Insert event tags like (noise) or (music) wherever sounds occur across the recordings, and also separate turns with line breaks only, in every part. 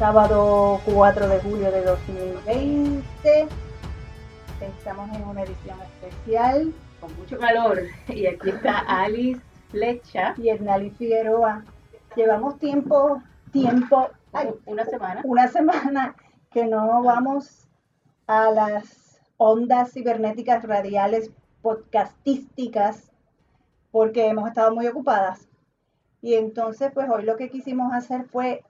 sábado 4 de julio de 2020. Estamos en una edición especial.
Con mucho calor. Y aquí está (laughs) Alice Flecha.
Y Hernali Figueroa. Llevamos tiempo, tiempo,
una semana.
Una semana que no vamos a las ondas cibernéticas radiales podcastísticas porque hemos estado muy ocupadas. Y entonces, pues hoy lo que quisimos hacer fue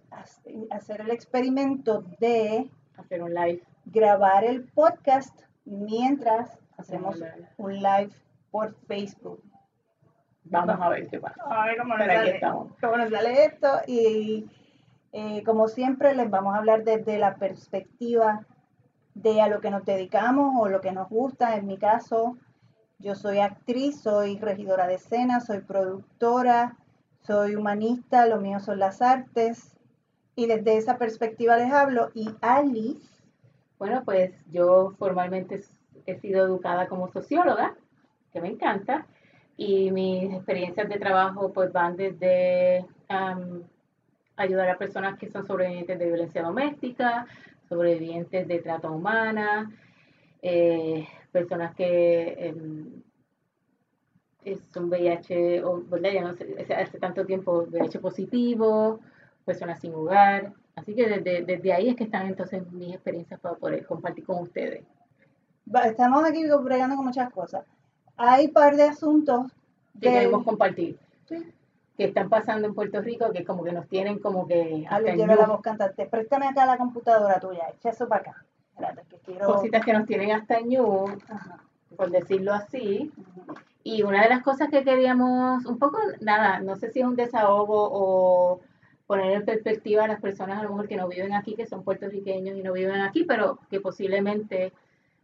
hacer el experimento de
hacer un live,
grabar el podcast mientras hacemos un live por Facebook.
Vamos a ver qué pasa. A ver
cómo nos, sale, cómo nos sale esto. Y eh, como siempre, les vamos a hablar desde la perspectiva de a lo que nos dedicamos o lo que nos gusta. En mi caso, yo soy actriz, soy regidora de escena, soy productora, soy humanista, lo mío son las artes. Y desde esa perspectiva les hablo. Y Alice.
Bueno, pues yo formalmente he sido educada como socióloga, que me encanta, y mis experiencias de trabajo pues van desde ayudar a personas que son sobrevivientes de violencia doméstica, sobrevivientes de trata humana, eh, personas que em, son VIH, o Ya no sé, hace tanto tiempo VIH positivo, personas sin hogar. Así que desde, desde ahí es que están entonces mis experiencias para poder compartir con ustedes.
Estamos aquí bregando con muchas cosas. Hay un par de asuntos
que queremos compartir. Que están pasando en Puerto Rico, que como que nos tienen como que.
Ah, lleva la voz cantante. Préstame acá la computadora tuya, echa eso para acá.
Cositas que nos tienen hasta ñu, por decirlo así. Y una de las cosas que queríamos, un poco, nada, no sé si es un desahogo o poner en perspectiva a las personas a lo mejor que no viven aquí, que son puertorriqueños y no viven aquí, pero que posiblemente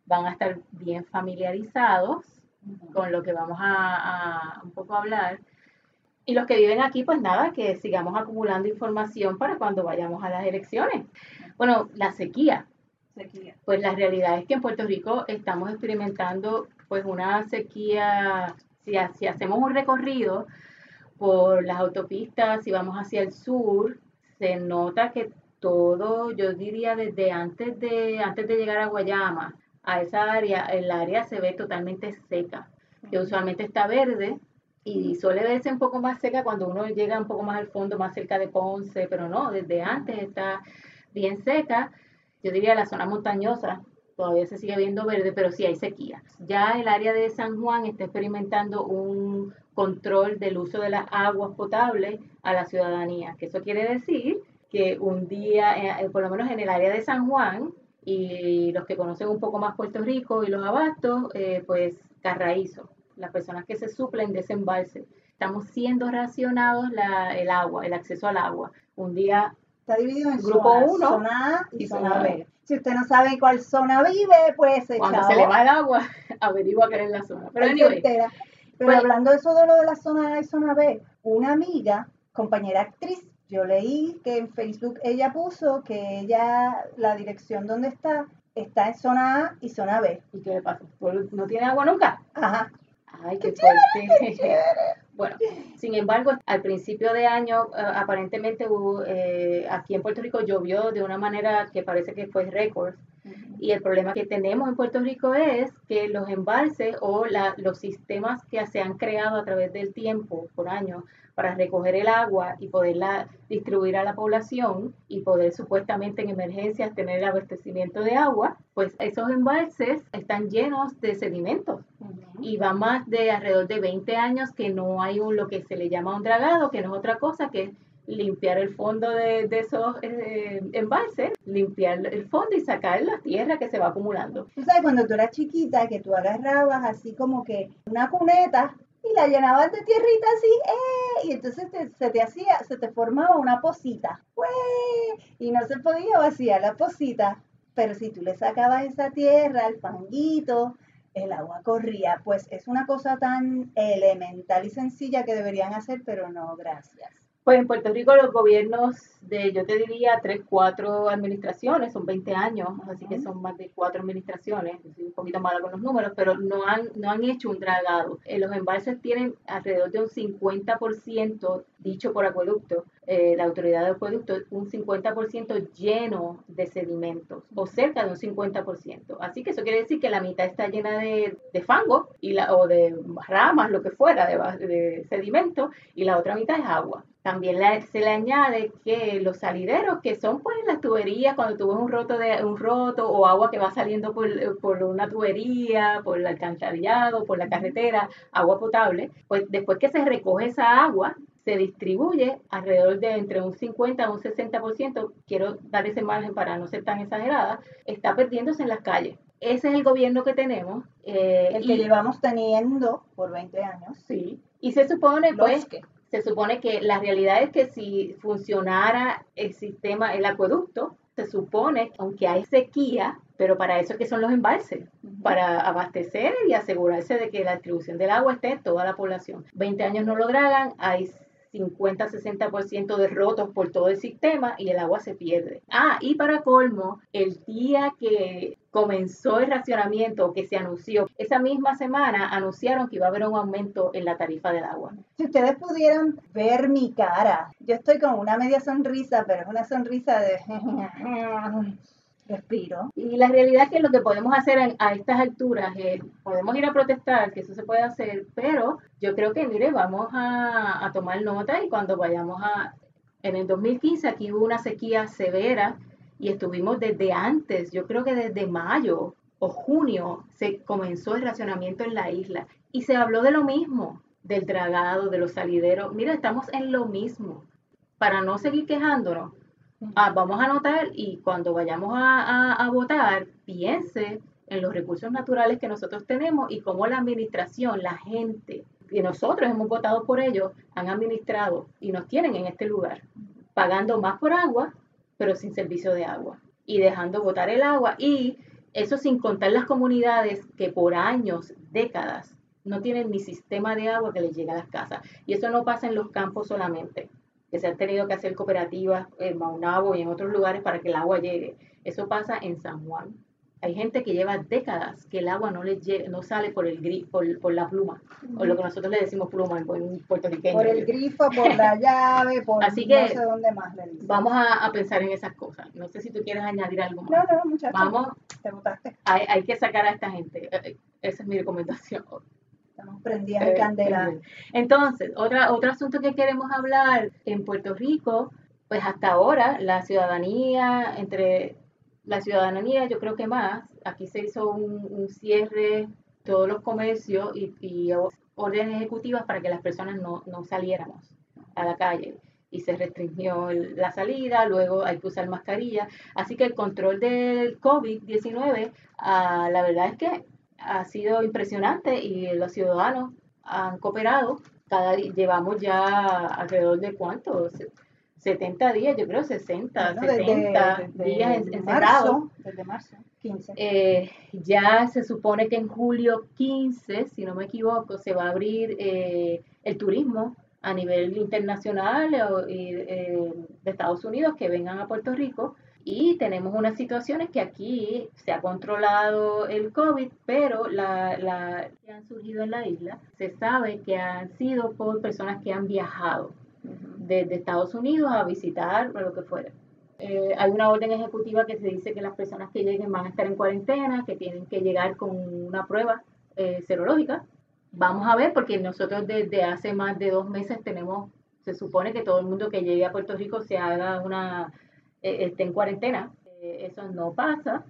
van a estar bien familiarizados con lo que vamos a, un poco hablar. Y los que viven aquí, pues nada, que sigamos acumulando información para cuando vayamos a las elecciones. Bueno, la sequía. sequía. Pues la realidad es que en Puerto Rico estamos experimentando pues una sequía, si, si hacemos un recorrido por las autopistas, si vamos hacia el sur, se nota que todo, yo diría desde antes de, antes de llegar a Guayama, a esa área, el área se ve totalmente seca, que usualmente está verde y suele verse un poco más seca cuando uno llega un poco más al fondo, más cerca de Ponce, pero no, desde antes está bien seca. Yo diría la zona montañosa todavía se sigue viendo verde, pero sí hay sequía. Ya el área de San Juan está experimentando un control del uso de las aguas potables a la ciudadanía, eso quiere decir que un día, eh, eh, por lo menos en el área de San Juan, y los que conocen un poco más Puerto Rico y los abastos, eh, pues carraízo, las personas que se suplen de. Estamos siendo racionados la, el agua, el acceso al agua. Un día
está dividido en grupo 1, zona A y, zona B. Si usted no sabe cuál zona vive, pues
Cuando se le va el agua, (laughs) averigua que es la zona. Pero,
Pero pues hablando de eso de lo de la zona A y zona B, una amiga, compañera actriz, yo leí que en Facebook ella puso que ella, la dirección donde está, está en zona A y zona B.
¿Y qué le pasa? ¿No tiene agua nunca?
Ajá.
Ay, qué, fuerte. Bueno, sin embargo, al principio de año, eh, aparentemente eh, aquí en Puerto Rico llovió de una manera que parece que fue récord. Y el problema que tenemos en Puerto Rico es que los embalses o los sistemas que se han creado a través del tiempo, por años, para recoger el agua y poderla distribuir a la población y poder supuestamente en emergencias tener el abastecimiento de agua, pues esos embalses están llenos de sedimentos. Y va más de alrededor de 20 años que no hay un, lo que se le llama un dragado, que no es otra cosa que limpiar el fondo de, esos eh, embalses, limpiar el fondo y sacar la tierra que se va acumulando.
Tú sabes, cuando tú eras chiquita, que tú agarrabas así como que una cuneta y la llenabas de tierrita así, ¡eh! Y entonces se te hacía, se te formaba una posita, Y no se podía vaciar la posita, pero si tú le sacabas esa tierra, el fanguito, el agua corría. Pues es una cosa tan elemental y sencilla que deberían hacer, pero no, gracias.
Pues en Puerto Rico los gobiernos de, yo te diría, tres, cuatro administraciones, son 20 años, así que son más de cuatro administraciones, soy un poquito mala con los números, pero no han, no han hecho un dragado. En los embalses tienen alrededor de un 50% dicho por acueducto, eh, la autoridad de acueducto, un 50% lleno de sedimentos o cerca de un 50%. Así que eso quiere decir que la mitad está llena de, fango y la, o de ramas, lo que fuera, de, de sedimento, y la otra mitad es agua. También se le añade que los salideros, que son pues las tuberías, cuando tú ves un roto, de, un roto o agua que va saliendo por, por una tubería, por el alcantarillado, por la carretera, agua potable, pues después que se recoge esa agua, se distribuye alrededor de entre un 50 a un 60%, quiero dar ese margen para no ser tan exagerada, está perdiéndose en las calles. Ese es el gobierno que tenemos.
Eh, el que llevamos teniendo por 20 años.
Sí. Y se supone, pues, que se supone que la realidad es que si funcionara el sistema, el acueducto, se supone, aunque hay sequía, pero para eso es que son los embalses, para abastecer y asegurarse de que la distribución del agua esté en toda la población. 20 años no lo lograran, hay 50-60% de rotos por todo el sistema y el agua se pierde. Ah, y para colmo, el día que comenzó el racionamiento que se anunció, esa misma semana anunciaron que iba a haber un aumento en la tarifa del agua.
Si ustedes pudieran ver mi cara, yo estoy con una media sonrisa, pero es una sonrisa de (laughs) respiro.
Y la realidad es que lo que podemos hacer a estas alturas es, podemos ir a protestar, que eso se puede hacer, pero yo creo que, mire, vamos a, a tomar nota y cuando vayamos a... En el 2015 aquí hubo una sequía severa y estuvimos desde antes, yo creo que desde mayo o junio se comenzó el racionamiento en la isla y se habló de lo mismo, del dragado, de los salideros. Mira, estamos en lo mismo. Para no seguir quejándonos, Ah, vamos a anotar y cuando vayamos a, votar, piense en los recursos naturales que nosotros tenemos y cómo la administración, la gente, que nosotros hemos votado por ellos, han administrado y nos tienen en este lugar, pagando más por agua, pero sin servicio de agua y dejando botar el agua y eso sin contar las comunidades que por años, décadas, no tienen ni sistema de agua que les llegue a las casas. Y eso no pasa en los campos solamente que se han tenido que hacer cooperativas en Maunabo y en otros lugares para que el agua llegue. Eso pasa en San Juan. Hay gente que lleva décadas que el agua no le no sale por el grifo, por, la pluma, o lo que nosotros le decimos pluma en puertorriqueño.
Por el grifo, por la (laughs) llave, por
Así que no sé dónde más le Vamos a, pensar en esas cosas. No sé si tú quieres añadir algo más.
No, no, muchachos. Vamos. Te botaste.
Hay, hay que sacar a esta gente. Eh, eh, esa es mi recomendación.
Estamos prendidas de eh, candela.
Entonces, otra, otro asunto que queremos hablar en Puerto Rico, pues hasta ahora la ciudadanía, entre la ciudadanía yo creo que más, aquí se hizo un, cierre todos los comercios y, y, órdenes ejecutivas para que las personas no, no saliéramos a la calle y se restringió la salida, luego hay que usar mascarilla. Así que el control del COVID-19, ah, la verdad es que ha sido impresionante y los ciudadanos han cooperado. Cada llevamos ya alrededor de cuántos, 70 días, yo creo 60, 70 días encerrados.
Desde marzo, 15.
Eh, ya se supone que en julio 15, si no me equivoco, se va a abrir eh, el turismo a nivel internacional eh, de Estados Unidos que vengan a Puerto Rico y tenemos unas situaciones que aquí se ha controlado el COVID, pero la, la, que han surgido en la isla se sabe que han sido por personas que han viajado desde Estados Unidos a visitar o lo que fuera. Eh, hay una orden ejecutiva que se dice que las personas que lleguen van a estar en cuarentena, que tienen que llegar con una prueba eh, serológica. Vamos a ver, porque nosotros desde hace más de dos meses tenemos, se supone que todo el mundo que llegue a Puerto Rico se haga una eh, esté en cuarentena. Eh, eso no pasa.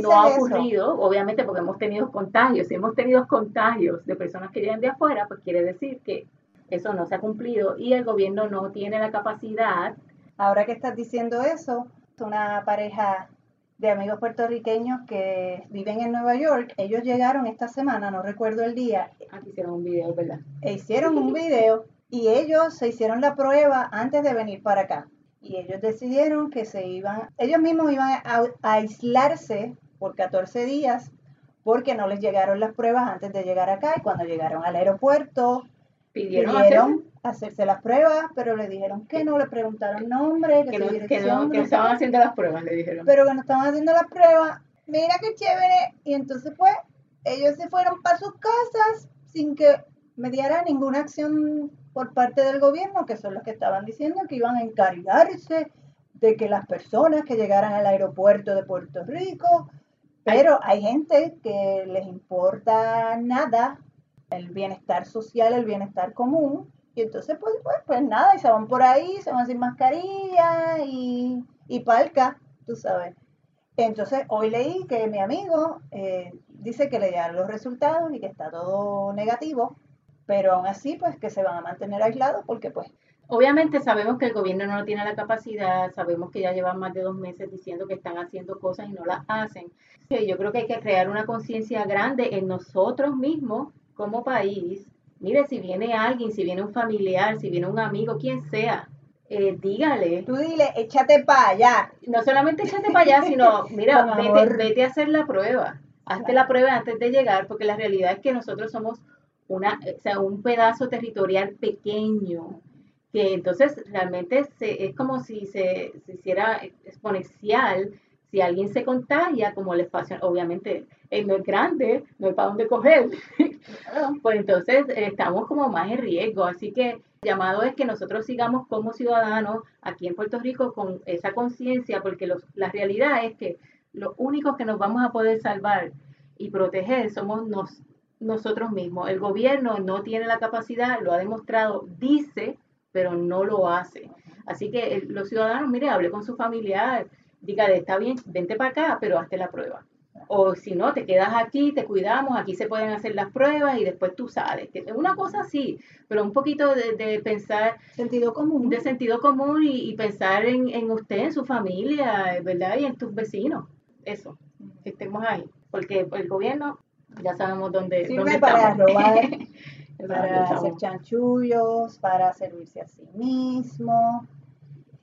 no ha ocurrido, obviamente porque hemos tenido contagios. Si hemos tenido contagios de personas que llegan de afuera, pues quiere decir que eso no se ha cumplido y el gobierno no tiene la capacidad.
Ahora que estás diciendo eso, una pareja de amigos puertorriqueños que viven en Nueva York, ellos llegaron esta semana, no recuerdo el día.
Aquí hicieron un video, ¿verdad?
E hicieron un video y ellos se hicieron la prueba antes de venir para acá y ellos decidieron que se iban, ellos mismos iban a, aislarse por 14 días porque no les llegaron las pruebas antes de llegar acá y cuando llegaron al aeropuerto pidieron, hacerse? las pruebas, pero le dijeron que no, le preguntaron nombre,
que, no, dirección, que, no, estaban haciendo las pruebas, le dijeron.
Pero que no estaban haciendo las pruebas, mira qué chévere, y entonces pues ellos se fueron para sus casas sin que mediara ninguna acción por parte del gobierno, que son los que estaban diciendo que iban a encargarse de que las personas que llegaran al aeropuerto de Puerto Rico, pero hay gente que les importa nada el bienestar social, el bienestar común, y entonces pues, pues, pues nada, y se van por ahí, se van sin mascarilla y, y palca, tú sabes. Entonces hoy leí que mi amigo eh, dice que le llegaron los resultados y que está todo negativo, pero aún así pues que se van a mantener aislados porque pues
Obviamente sabemos que el gobierno no tiene la capacidad, sabemos que ya llevan más de dos meses diciendo que están haciendo cosas y no las hacen. Yo creo que hay que crear una conciencia grande en nosotros mismos como país. Mire, si viene alguien, si viene un familiar, si viene un amigo, quien sea, eh, dígale.
Tú dile, échate para allá.
No solamente échate para allá, (laughs) sino, mira, vete, vete, a hacer la prueba. Hazte la prueba antes de llegar, porque la realidad es que nosotros somos una, o sea, un pedazo territorial pequeño que entonces realmente es como si se, hiciera exponencial. Si alguien se contagia, como el espacio, obviamente eh, no es grande, no hay para dónde coger, (laughs) pues entonces eh, estamos como más en riesgo. Así que el llamado es que nosotros sigamos como ciudadanos aquí en Puerto Rico con esa conciencia, porque los, la realidad es que los únicos que nos vamos a poder salvar y proteger somos nos, nosotros mismos. El gobierno no tiene la capacidad, lo ha demostrado, dice pero no lo hace. Así que los ciudadanos, mire, hable con su familiar, dígale, está bien, vente para acá, pero hazte la prueba. O si no, te quedas aquí, te cuidamos, aquí se pueden hacer las pruebas y después tú sales. Una cosa así, pero un poquito de, pensar...
Sentido común.
De sentido común y, pensar en, usted, en su familia, ¿verdad? Y en tus vecinos. Eso, que estemos ahí. Porque el gobierno, ya sabemos dónde,
Sirve para robar. (laughs) para hacer chanchullos, para servirse a sí mismo.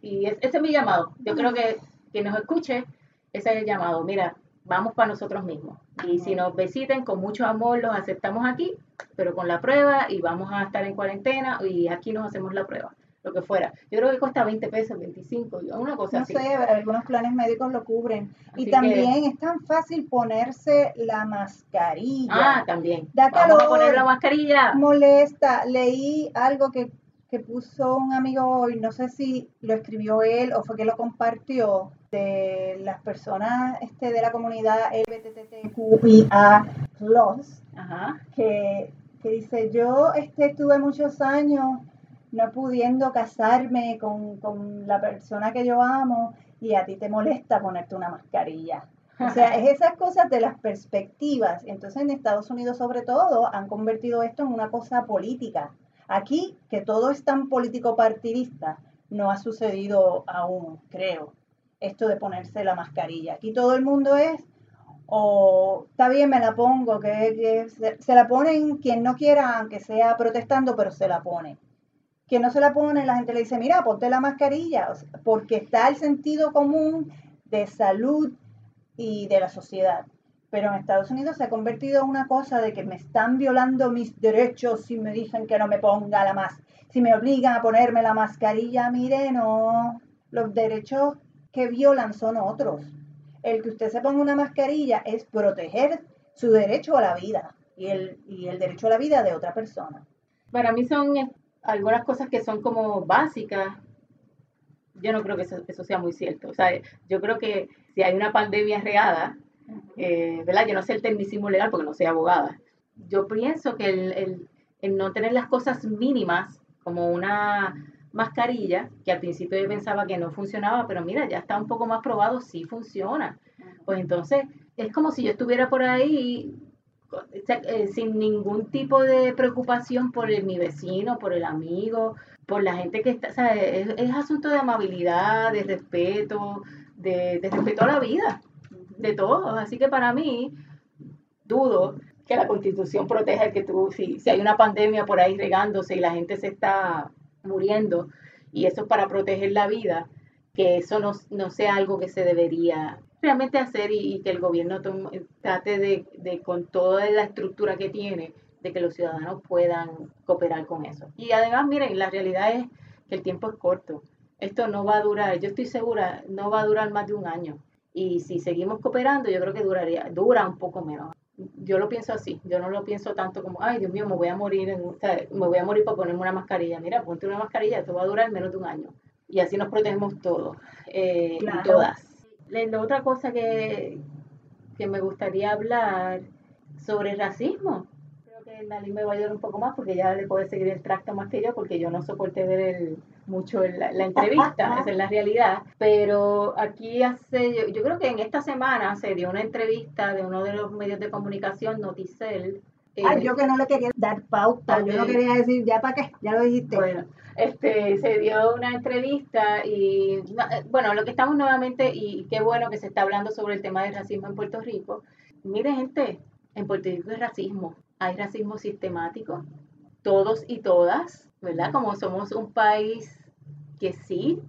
Y ese es mi llamado. Yo creo que que nos escuche, ese es el llamado. Mira, vamos para nosotros mismos. Y si nos visiten, con mucho amor los aceptamos aquí, pero con la prueba y vamos a estar en cuarentena y aquí nos hacemos la prueba lo que fuera. Yo creo que cuesta 20 pesos, 25, una cosa así.
No sé, algunos planes médicos lo cubren. y también es tan fácil ponerse la mascarilla.
Ah, también. Da Vamos a poner la mascarilla.
Molesta. Leí algo que, que puso un amigo hoy, no sé si lo escribió él o fue que lo compartió, de las personas este, de la comunidad LGBTQIA+, Ajá. Que, que dice, yo este, estuve muchos años no pudiendo casarme con, la persona que yo amo y a ti te molesta ponerte una mascarilla. O sea, es esas cosas de las perspectivas. Entonces en Estados Unidos sobre todo han convertido esto en una cosa política. Aquí, que todo es tan político partidista, no ha sucedido aún, creo, esto de ponerse la mascarilla. Aquí todo el mundo es, o está bien, me la pongo, que, se, se, la ponen quien no quiera, aunque sea protestando, pero se la pone que no se la pone, la gente le dice, mira, ponte la mascarilla, porque está el sentido común de salud y de la sociedad. Pero en Estados Unidos se ha convertido en una cosa de que me están violando mis derechos si me dicen que no me ponga la más, si me obligan a ponerme la mascarilla, mire, no, los derechos que violan son otros. El que usted se ponga una mascarilla es proteger su derecho a la vida y el, y el derecho a la vida de otra persona.
Para mí son algunas cosas que son como básicas, yo no creo que eso, sea muy cierto. O sea, yo creo que si hay una pandemia regada, eh, ¿verdad? Yo no sé el tecnicismo legal porque no soy abogada. Yo pienso que el, el, no tener las cosas mínimas, como una mascarilla, que al principio yo pensaba que no funcionaba, pero mira, ya está un poco más probado, sí funciona. Pues entonces es como si yo estuviera por ahí eh, sin ningún tipo de preocupación por mi vecino, por el amigo, por la gente que está, o es, asunto de amabilidad, de respeto, de, respeto a la vida, de todos. Así que para mí, dudo que la constitución proteja que tú, si, si hay una pandemia por ahí regándose y la gente se está muriendo, y eso es para proteger la vida, que eso no, no sea algo que se debería realmente hacer y, que el gobierno trate de, con toda la estructura que tiene, de que los ciudadanos puedan cooperar con eso. Y además, miren, la realidad es que el tiempo es corto. Esto no va a durar, yo estoy segura, no va a durar más de un año. Y si seguimos cooperando, yo creo que duraría, dura un poco menos. yo lo pienso así, yo no lo pienso tanto como, ay Dios mío, me voy a morir, en, me voy a morir por ponerme una mascarilla. Mira, ponte una mascarilla, esto va a durar menos de un año. Y así nos protegemos todos eh, y todas. La, otra cosa que, que me gustaría hablar sobre racismo. Creo que Nali me va a ayudar un poco más porque ya le puede seguir el tracto más que yo porque yo no soporté ver el, mucho la, (laughs) entrevista, esa es la realidad. Pero aquí hace, yo, creo que en esta semana se dio una entrevista de uno de los medios de comunicación, Noticel.
Ay, yo que no le quería dar pauta, yo no quería decir, ya para qué, ya lo dijiste.
Bueno, este, se dio una entrevista y, eh, bueno, lo que estamos nuevamente, y qué bueno que se está hablando sobre el tema del racismo en Puerto Rico. Mire, gente, en Puerto Rico hay racismo, hay racismo sistemático, todos y todas, ¿verdad? Como somos un país que sí,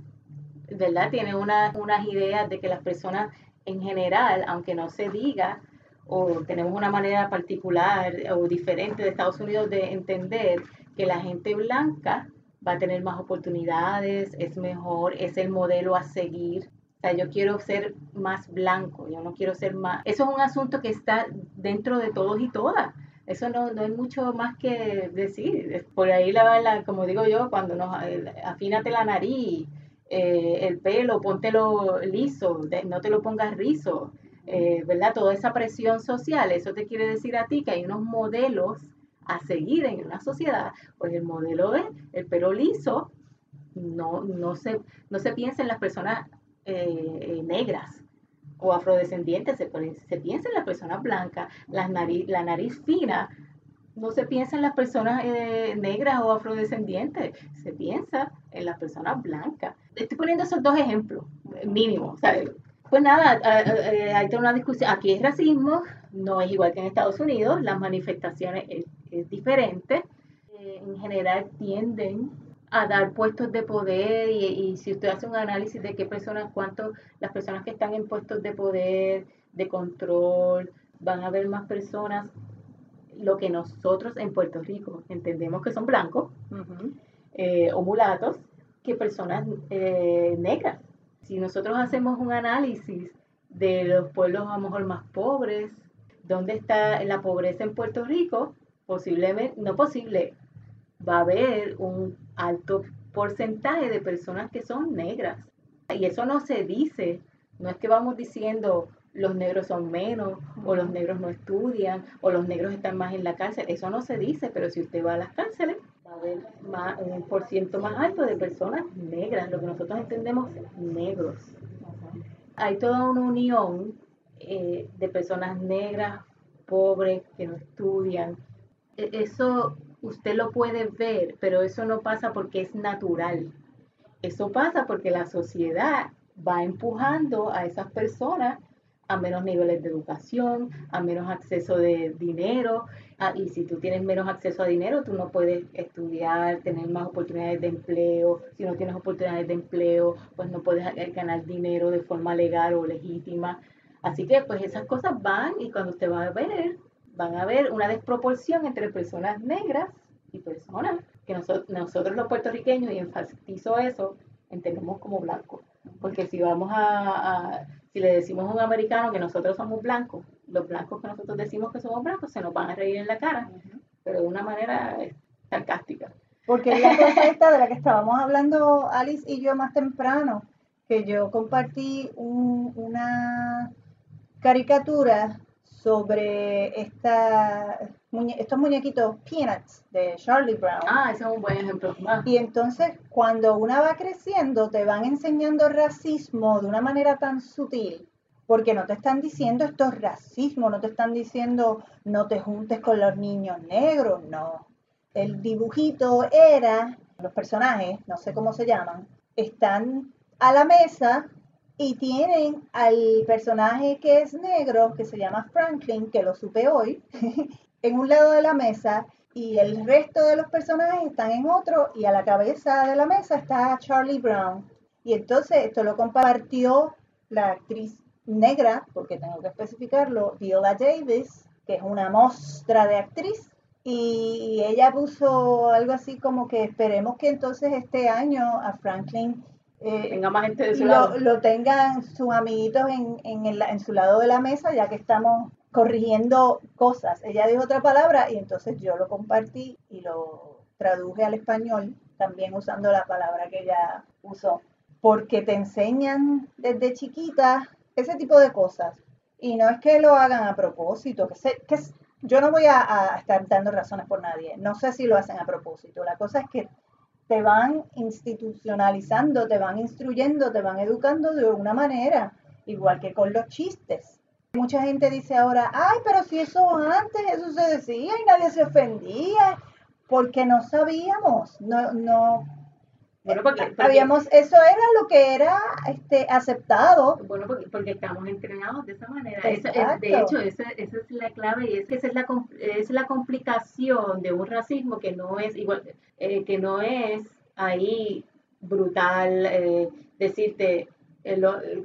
¿verdad? Tiene una, unas ideas de que las personas en general, aunque no se diga, o tenemos una manera particular o diferente de Estados Unidos de entender que la gente blanca va a tener más oportunidades, es mejor, es el modelo a seguir. O sea, yo quiero ser más blanco, yo no quiero ser más... Eso es un asunto que está dentro de todos y todas. Eso no, no hay mucho más que decir. Por ahí, la, la como digo yo, cuando nos eh, afínate la nariz, eh, el pelo, póntelo liso, no te lo pongas rizo, eh, ¿verdad? Toda esa presión social, eso te quiere decir a ti que hay unos modelos a seguir en una sociedad, pues el modelo de el pelo liso, no, no, se, no se piensa en las personas eh, negras o afrodescendientes, se, se, piensa en las personas blancas, la nariz, la nariz fina, no se piensa en las personas eh, negras o afrodescendientes, se piensa en las personas blancas. Estoy poniendo esos dos ejemplos, mínimo. Pues nada, eh, hay toda una discusión. Aquí es racismo, no es igual que en Estados Unidos, las manifestaciones es diferente. Eh, en general tienden a dar puestos de poder y, si usted hace un análisis de qué personas, cuánto las personas que están en puestos de poder, de control, van a ver más personas, lo que nosotros en Puerto Rico entendemos que son blancos eh, o mulatos, que personas eh, negras. Si nosotros hacemos un análisis de los pueblos a lo mejor más pobres, dónde está la pobreza en Puerto Rico, posiblemente, no posible, va a haber un alto porcentaje de personas que son negras. Y eso no se dice, no es que vamos diciendo los negros son menos, o los negros no estudian, o los negros están más en la cárcel. Eso no se dice, pero si usted va a las cárceles, un por ciento más alto de personas negras, lo que nosotros entendemos negros. Hay toda una unión eh, de personas negras, pobres, que no estudian, e, eso usted lo puede ver, pero eso no pasa porque es natural. Eso pasa porque la sociedad va empujando a esas personas a menos niveles de educación, a menos acceso de dinero. Ah, y si tú tienes menos acceso a dinero, tú no puedes estudiar, tener más oportunidades de empleo. Si no tienes oportunidades de empleo, pues no puedes ganar dinero de forma legal o legítima. Así que pues esas cosas van y cuando usted va a ver, van a haber una desproporción entre personas negras y personas que nosotros, nosotros los puertorriqueños, y enfatizo eso, entendemos como blancos. Porque si vamos a, si le decimos a un americano que nosotros somos blancos, los blancos que nosotros decimos que somos blancos se nos van a reír en la cara, pero de una manera sarcástica.
Porque la cosa esta de la que estábamos hablando Alice y yo más temprano, que yo compartí una caricatura sobre esta, estos muñequitos Peanuts de Charlie Brown.
Ah, ese es un buen ejemplo.
Y entonces cuando una va creciendo te van enseñando racismo de una manera tan sutil, porque no te están diciendo esto es racismo, no te están diciendo no te juntes con los niños negros, no. El dibujito era, los personajes, no sé cómo se llaman, están a la mesa y tienen al personaje que es negro, que se llama Franklin, que lo supe hoy, (laughs) en un lado de la mesa y el resto de los personajes están en otro y a la cabeza de la mesa está Charlie Brown. Y entonces esto lo compartió la actriz negra, porque tengo que especificarlo, Viola Davis, que es una mostra de actriz. Y ella puso algo así como que esperemos que entonces este año a Franklin
eh, tenga más gente de su
lo, lado. Lo tengan sus amiguitos en, en, el, en su lado de la mesa, ya que estamos corrigiendo cosas. Ella dijo otra palabra y entonces yo lo compartí y lo traduje al español, también usando la palabra que ella usó. Porque te enseñan desde chiquita ese tipo de cosas. Y no es que lo hagan a propósito, que, que yo no voy a, estar dando razones por nadie. No sé si lo hacen a propósito. La cosa es que te van institucionalizando, te van instruyendo, te van educando de una manera, igual que con los chistes. Mucha gente dice ahora, ay, pero si eso antes, eso se decía y nadie se ofendía, porque no sabíamos, no, no, bueno, porque, Habíamos, eso era lo que era este, aceptado.
Bueno, porque, porque estamos entrenados de esa manera. de hecho, esa, esa, es la clave y es que esa es la, es la complicación de un racismo que no es igual, eh, que no es ahí brutal, eh, decirte,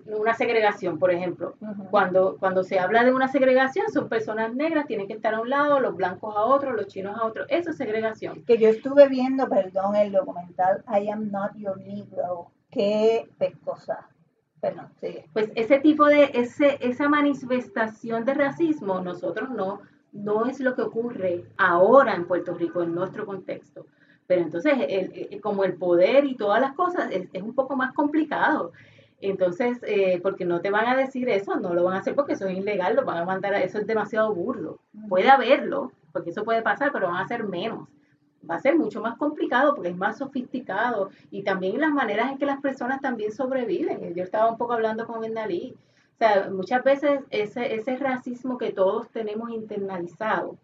una segregación, por ejemplo. cuando, cuando se habla de una segregación, son personas negras, tienen que estar a un lado, los blancos a otro, los chinos a otro. Eso es segregación.
Que yo estuve viendo, perdón, el documental I Am Not Your Negro. Qué pescosa. Perdón, sigue.
Pues ese tipo de, ese, esa manifestación de racismo, nosotros no, no es lo que ocurre ahora en Puerto Rico, en nuestro contexto. Pero entonces, como el poder y todas las cosas, es, es un poco más complicado. Entonces, eh, porque no te van a decir eso, no lo van a hacer porque eso es ilegal, lo van a mandar a eso es demasiado burdo. Puede haberlo, porque eso puede pasar, pero van a ser menos. Va a ser mucho más complicado porque es más sofisticado y también las maneras en que las personas también sobreviven. Yo estaba un poco hablando con Vendalí. O sea, muchas veces ese, ese racismo que todos tenemos internalizado,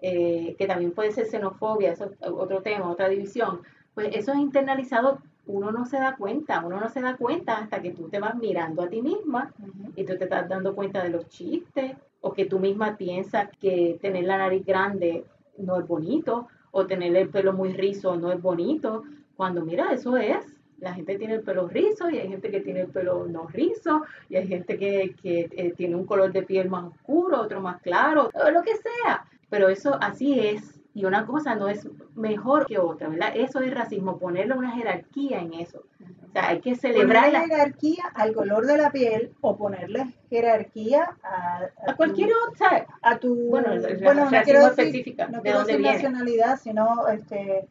eh, que también puede ser xenofobia, eso es otro tema, otra división, pues eso es internalizado uno no se da cuenta, uno no se da cuenta hasta que tú te vas mirando a ti misma y tú te estás dando cuenta de los chistes o que tú misma piensas que tener la nariz grande no es bonito o tener el pelo muy rizo no es bonito, cuando mira, eso es. La gente tiene el pelo rizo y hay gente que tiene el pelo no rizo y hay gente que, que eh, tiene un color de piel más oscuro, otro más claro, o lo que sea. Pero eso así es y una cosa no es mejor que otra, ¿verdad? Eso es racismo, ponerle una jerarquía en eso. O sea, hay que celebrar
la jerarquía al color de la piel o ponerle jerarquía a,
a, cualquier otra,
a tu
bueno, bueno no quiero decir,
no quiero decir nacionalidad, sino este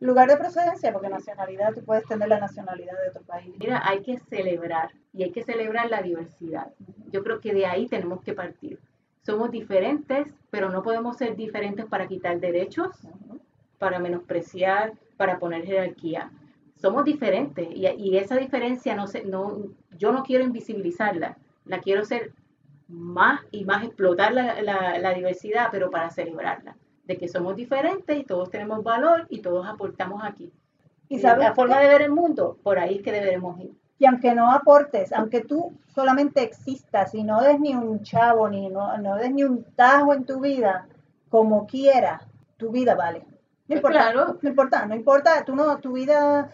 lugar de procedencia, porque nacionalidad tú puedes tener la nacionalidad de otro país.
Mira, hay que celebrar y hay que celebrar la diversidad. Yo creo que de ahí tenemos que partir somos diferentes, pero no podemos ser diferentes para quitar derechos, para menospreciar, para poner jerarquía. Somos diferentes y, esa diferencia no, se, no yo no quiero invisibilizarla, la quiero ser más y más explotar la, diversidad, pero para celebrarla, de que somos diferentes y todos tenemos valor y todos aportamos aquí. Y la forma de ver el mundo, por ahí es que deberemos ir
y aunque no aportes, aunque tú solamente existas y no des ni un chavo, ni no, no des ni un tajo en tu vida, como quiera, tu vida vale. No importa, no importa, no importa, tú no, tu vida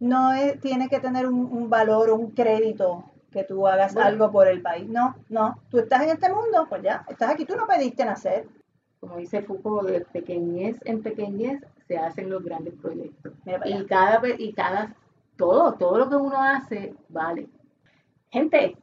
no tiene que tener un, valor o un crédito que tú hagas algo por el país. No, no, tú estás en este mundo, pues ya, estás aquí, tú no pediste nacer.
Como dice Foucault, de pequeñez en pequeñez se hacen los grandes proyectos. Y cada, y cada todo, todo lo que uno hace vale. Gente,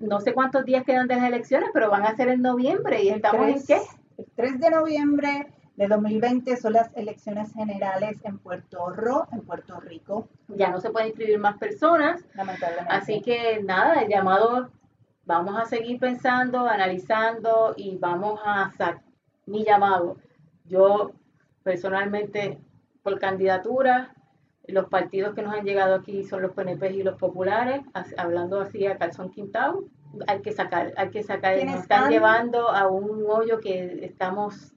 no sé cuántos días quedan de las elecciones, pero van a ser en noviembre y estamos en qué?
El 3 de noviembre de 2020 son las elecciones generales en Puerto Rico, en Puerto Rico.
Ya no se pueden inscribir más personas. Lamentablemente. Así que nada, el llamado, vamos a seguir pensando, analizando y vamos a hacer mi llamado. Yo personalmente por candidatura los partidos que nos han llegado aquí son los PNP y los populares, hablando así a calzón quintado, hay que sacar, hay que sacar, nos están llevando a un hoyo que estamos,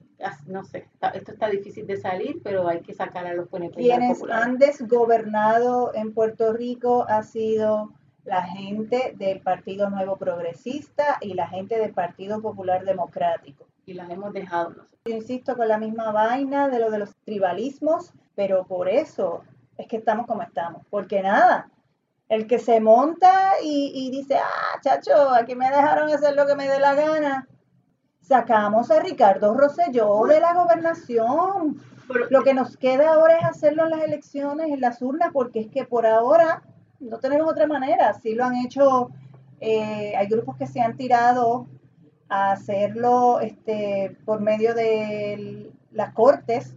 no sé, esto está difícil de salir, pero hay que sacar a los PNP
populares. han desgobernado en Puerto Rico ha sido la gente del Partido Nuevo Progresista y la gente del Partido Popular Democrático.
Y las hemos dejado.
Yo insisto con la misma vaina de lo de los tribalismos, pero por eso es que estamos como estamos. Porque nada, el que se monta y, dice, ah, chacho, aquí me dejaron hacer lo que me dé la gana. Sacamos a Ricardo Rosselló de la gobernación. Lo que nos queda ahora es hacerlo en las elecciones, en las urnas, porque es que por ahora no tenemos otra manera. Sí lo han hecho, eh, hay grupos que se han tirado a hacerlo este, por medio de las cortes,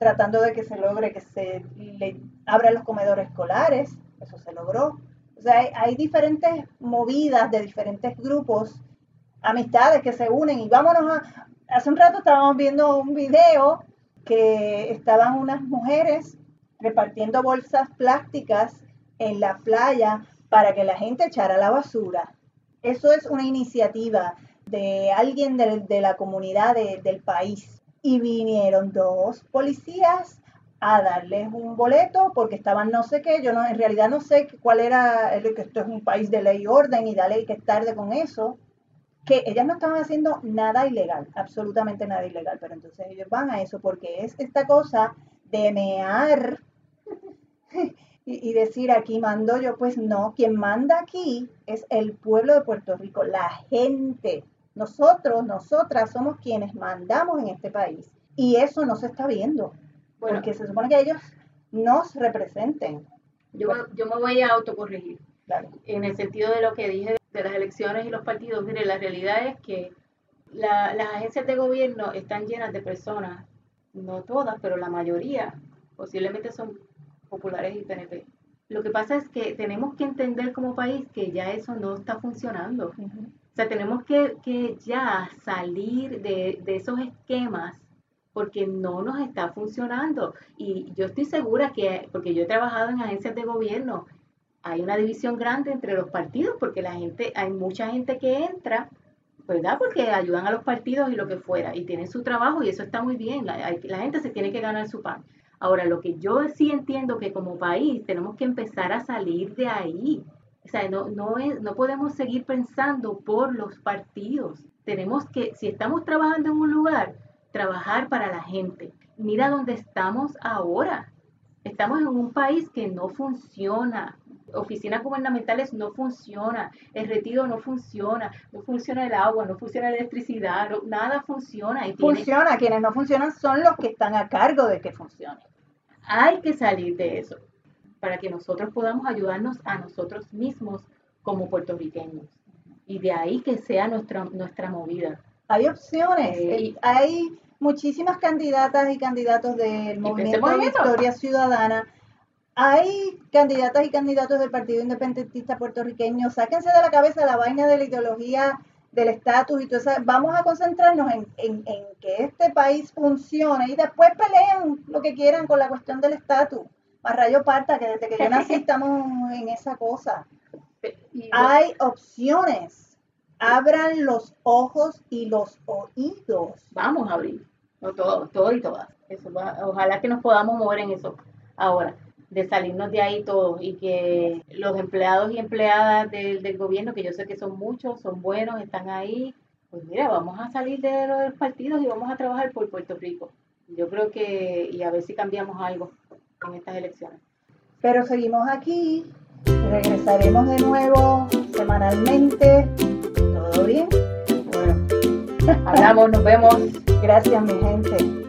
tratando de que se logre que se le abran los comedores escolares, eso se logró. O sea, hay, diferentes movidas de diferentes grupos, amistades que se unen y vámonos a... Hace un rato estábamos viendo un video que estaban unas mujeres repartiendo bolsas plásticas en la playa para que la gente echara la basura. Eso es una iniciativa de alguien de, la comunidad del país. Y vinieron dos policías a darles un boleto porque estaban no sé qué, yo no, en realidad no sé cuál era, que esto es un país de ley y orden y dale que tarde con eso, que ellas no estaban haciendo nada ilegal, absolutamente nada ilegal, pero entonces ellos van a eso porque es esta cosa de mear (laughs) y, decir aquí mando yo, pues no, quien manda aquí es el pueblo de Puerto Rico, la gente. Nosotros, nosotras somos quienes mandamos en este país. Y eso no se está viendo, porque se supone que ellos nos representen.
Yo, yo me voy a autocorregir. En el sentido de lo que dije de las elecciones y los partidos, mire, la realidad es que las agencias de gobierno están llenas de personas, no todas, pero la mayoría, posiblemente son populares y PNP. Lo que pasa es que tenemos que entender como país que ya eso no está funcionando. O sea, tenemos que, que ya salir de, de, esos esquemas porque no nos está funcionando. Y yo estoy segura que, porque yo he trabajado en agencias de gobierno, hay una división grande entre los partidos porque la gente, hay mucha gente que entra, ¿verdad? Porque ayudan a los partidos y lo que fuera, y tienen su trabajo y eso está muy bien. La, la gente se tiene que ganar su pan. Ahora, lo que yo sí entiendo que como país tenemos que empezar a salir de ahí. O sea, no, no, es, no podemos seguir pensando por los partidos. Tenemos que, si estamos trabajando en un lugar, trabajar para la gente. Mira dónde estamos ahora. Estamos en un país que no funciona. Oficinas gubernamentales no funciona, el retiro no funciona, no funciona el agua, no funciona la electricidad, nada funciona.
Y funciona, quienes no funcionan son los que están a cargo de que funcione.
Hay que salir de eso para que nosotros podamos ayudarnos a nosotros mismos como puertorriqueños. Y de ahí que sea nuestra, nuestra movida.
Hay opciones, eh, hay muchísimas candidatas y candidatos del movimiento de Victoria Ciudadana. Hay candidatas y candidatos del Partido Independentista Puertorriqueño. Sáquense de la cabeza la vaina de la ideología del estatus y todo eso. Vamos a concentrarnos en, en, que este país funcione y después peleen lo que quieran con la cuestión del estatus. Más rayo parta, que desde que yo nací (laughs) estamos en esa cosa. Hay opciones. Abran los ojos y los oídos.
Vamos a abrir. No todo, todo y todas. Eso ojalá que nos podamos mover en eso. Ahora, de salirnos de ahí todos y que los empleados y empleadas del, gobierno, que yo sé que son muchos, son buenos, están ahí, pues mira, vamos a salir de los partidos y vamos a trabajar por Puerto Rico. Yo creo que, y a ver si cambiamos algo en estas elecciones.
Pero seguimos aquí, regresaremos de nuevo semanalmente. ¿Todo bien?
Bueno, hablamos, nos vemos.
Gracias, mi gente.